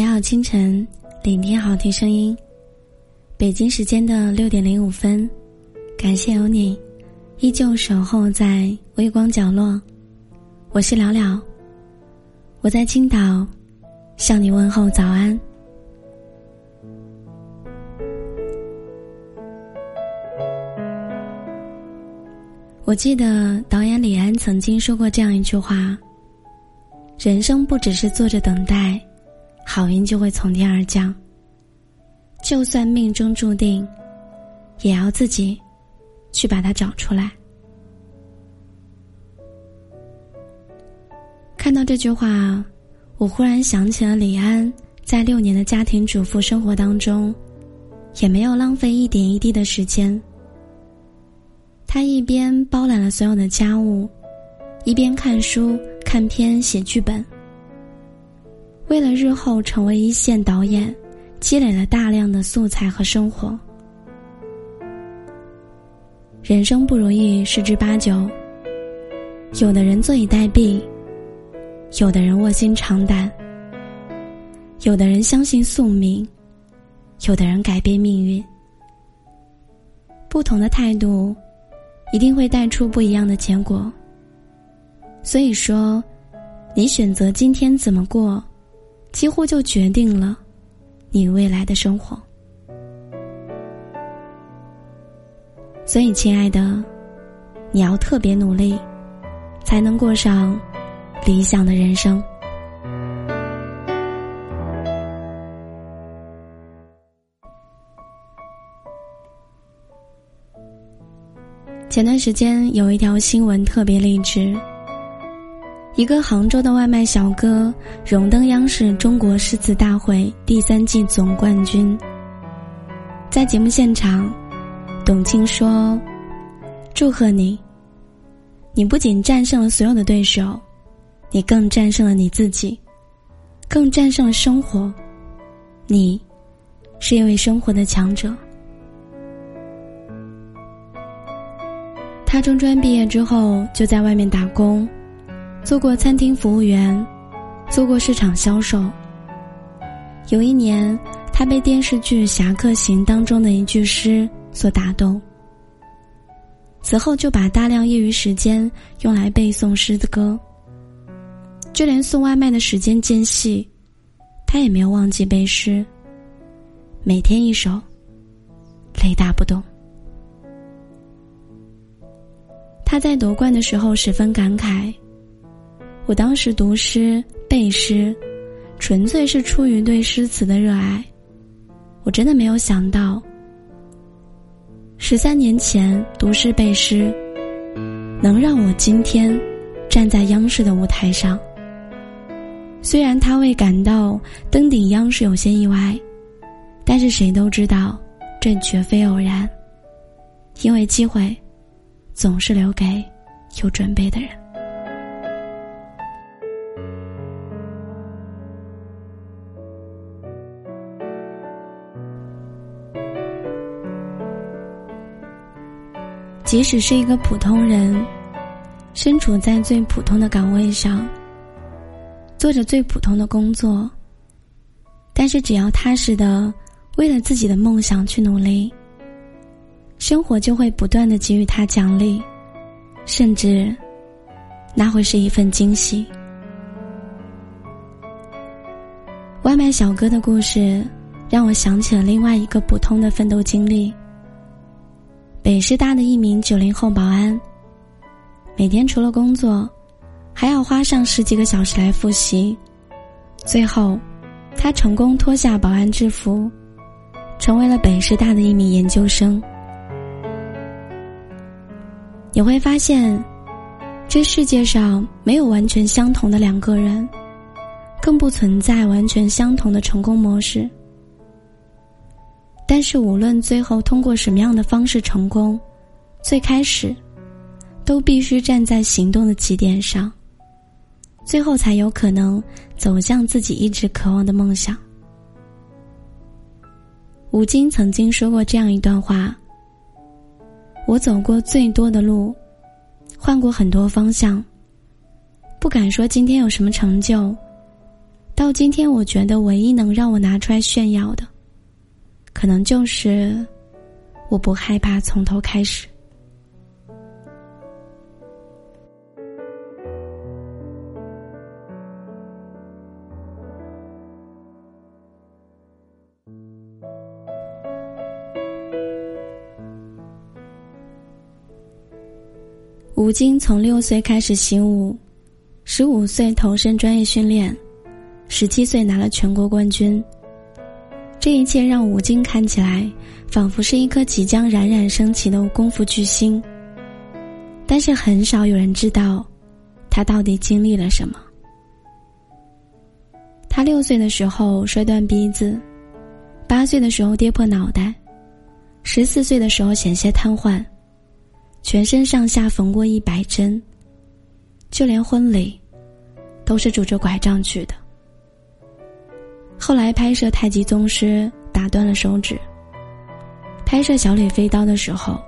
美好清晨，聆听好听声音。北京时间的六点零五分，感谢有你，依旧守候在微光角落。我是了了，我在青岛，向你问候早安。我记得导演李安曾经说过这样一句话：“人生不只是坐着等待。”好运就会从天而降。就算命中注定，也要自己去把它找出来。看到这句话，我忽然想起了李安在六年的家庭主妇生活当中，也没有浪费一点一滴的时间。他一边包揽了所有的家务，一边看书、看片、写剧本。为了日后成为一线导演，积累了大量的素材和生活。人生不如意十之八九，有的人坐以待毙，有的人卧薪尝胆，有的人相信宿命，有的人改变命运。不同的态度，一定会带出不一样的结果。所以说，你选择今天怎么过？几乎就决定了你未来的生活。所以，亲爱的，你要特别努力，才能过上理想的人生。前段时间有一条新闻特别励志。一个杭州的外卖小哥荣登央视《中国诗词大会》第三季总冠军。在节目现场，董卿说：“祝贺你！你不仅战胜了所有的对手，你更战胜了你自己，更战胜了生活。你，是一位生活的强者。”他中专毕业之后就在外面打工。做过餐厅服务员，做过市场销售。有一年，他被电视剧《侠客行》当中的一句诗所打动。此后就把大量业余时间用来背诵诗歌，就连送外卖的时间间隙，他也没有忘记背诗。每天一首，雷打不动。他在夺冠的时候十分感慨。我当时读诗背诗，纯粹是出于对诗词的热爱。我真的没有想到，十三年前读诗背诗，能让我今天站在央视的舞台上。虽然他未感到登顶央视有些意外，但是谁都知道，这绝非偶然，因为机会总是留给有准备的人。即使是一个普通人，身处在最普通的岗位上，做着最普通的工作，但是只要踏实的为了自己的梦想去努力，生活就会不断的给予他奖励，甚至那会是一份惊喜。外卖小哥的故事让我想起了另外一个普通的奋斗经历。北师大的一名九零后保安，每天除了工作，还要花上十几个小时来复习。最后，他成功脱下保安制服，成为了北师大的一名研究生。你会发现，这世界上没有完全相同的两个人，更不存在完全相同的成功模式。但是，无论最后通过什么样的方式成功，最开始，都必须站在行动的起点上，最后才有可能走向自己一直渴望的梦想。吴京曾经说过这样一段话：“我走过最多的路，换过很多方向，不敢说今天有什么成就，到今天，我觉得唯一能让我拿出来炫耀的，可能就是我不害怕从头开始。吴京从六岁开始习武，十五岁投身专业训练，十七岁拿了全国冠军。这一切让吴京看起来仿佛是一颗即将冉冉升起的功夫巨星。但是很少有人知道，他到底经历了什么。他六岁的时候摔断鼻子，八岁的时候跌破脑袋，十四岁的时候险些瘫痪。全身上下缝过一百针，就连婚礼，都是拄着拐杖去的。后来拍摄太极宗师打断了手指，拍摄小李飞刀的时候，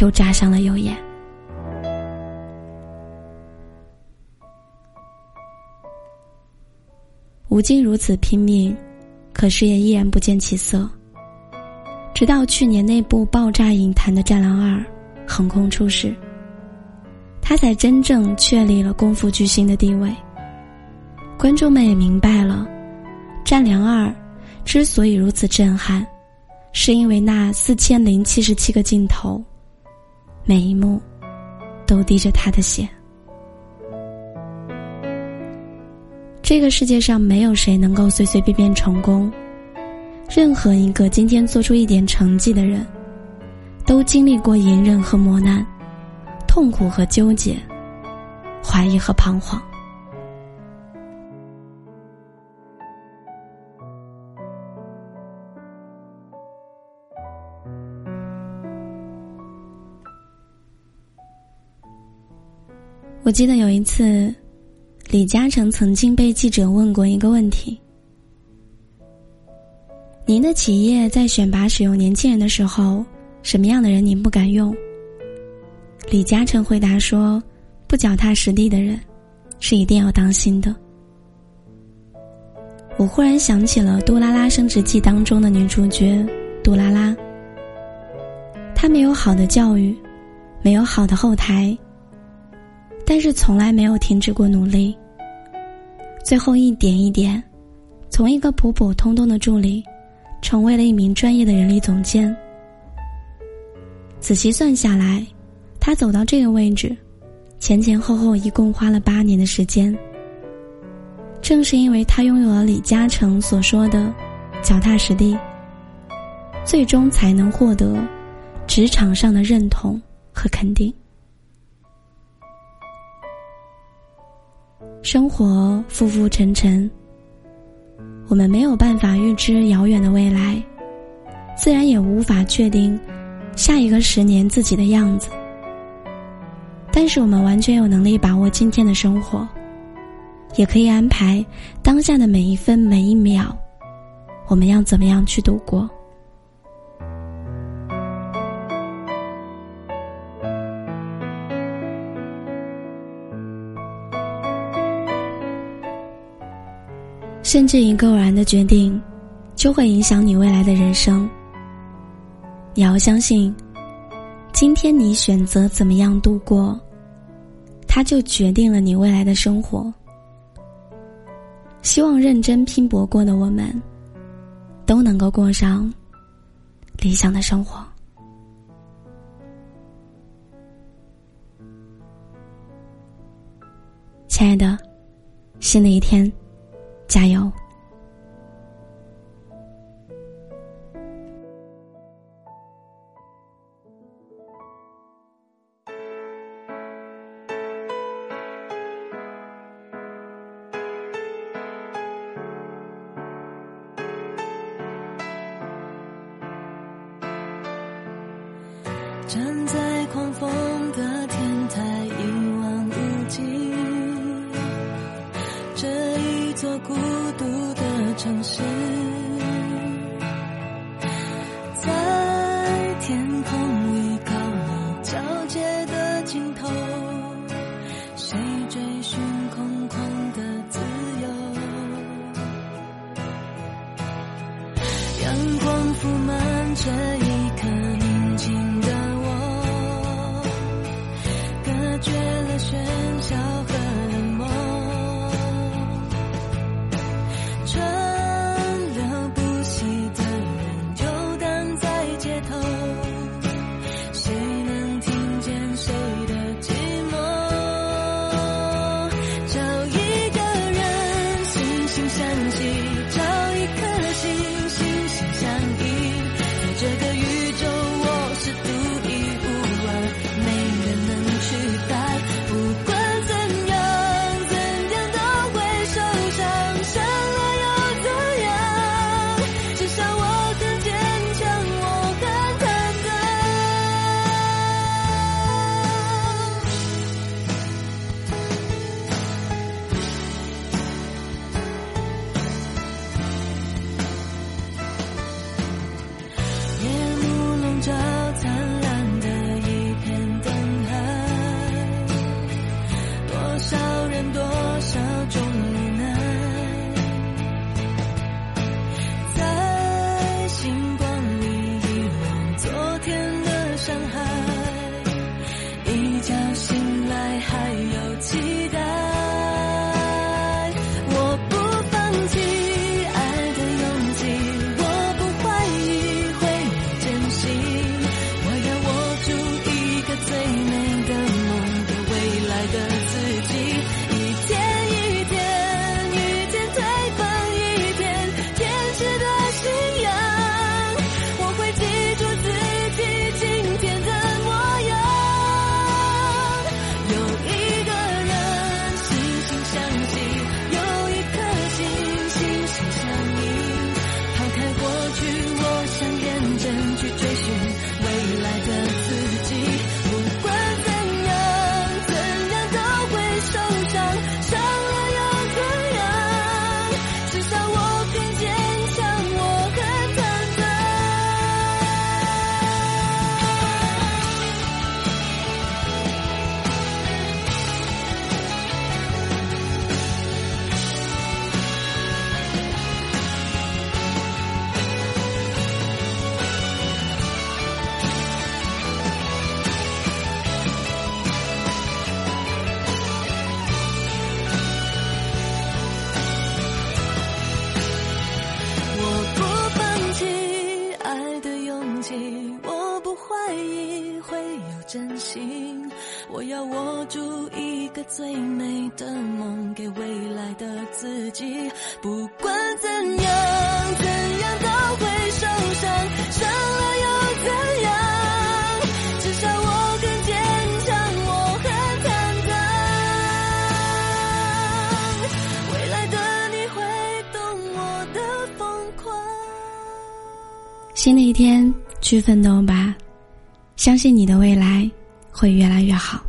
又扎伤了右眼。吴京如此拼命，可是也依然不见起色。直到去年那部爆炸影坛的《战狼二》。横空出世，他才真正确立了功夫巨星的地位。观众们也明白了，《战狼二》之所以如此震撼，是因为那四千零七十七个镜头，每一幕都滴着他的血。这个世界上没有谁能够随随便便成功，任何一个今天做出一点成绩的人。都经历过隐忍和磨难，痛苦和纠结，怀疑和彷徨。我记得有一次，李嘉诚曾经被记者问过一个问题：“您的企业在选拔使用年轻人的时候。”什么样的人您不敢用？李嘉诚回答说：“不脚踏实地的人，是一定要当心的。”我忽然想起了《杜拉拉升职记》当中的女主角杜拉拉，她没有好的教育，没有好的后台，但是从来没有停止过努力。最后一点一点，从一个普普通通的助理，成为了一名专业的人力总监。仔细算下来，他走到这个位置，前前后后一共花了八年的时间。正是因为他拥有了李嘉诚所说的脚踏实地，最终才能获得职场上的认同和肯定。生活浮浮沉沉，我们没有办法预知遥远的未来，自然也无法确定。下一个十年自己的样子，但是我们完全有能力把握今天的生活，也可以安排当下的每一分每一秒，我们要怎么样去度过？甚至一个偶然的决定，就会影响你未来的人生。你要相信，今天你选择怎么样度过，它就决定了你未来的生活。希望认真拼搏过的我们，都能够过上理想的生活。亲爱的，新的一天，加油！孤独的城市。真心我要握住一个最美的梦给未来的自己不管怎样怎样都会受伤伤了又怎样至少我更坚强我很坦荡未来的你会懂我的疯狂新的一天去奋斗吧相信你的未来会越来越好。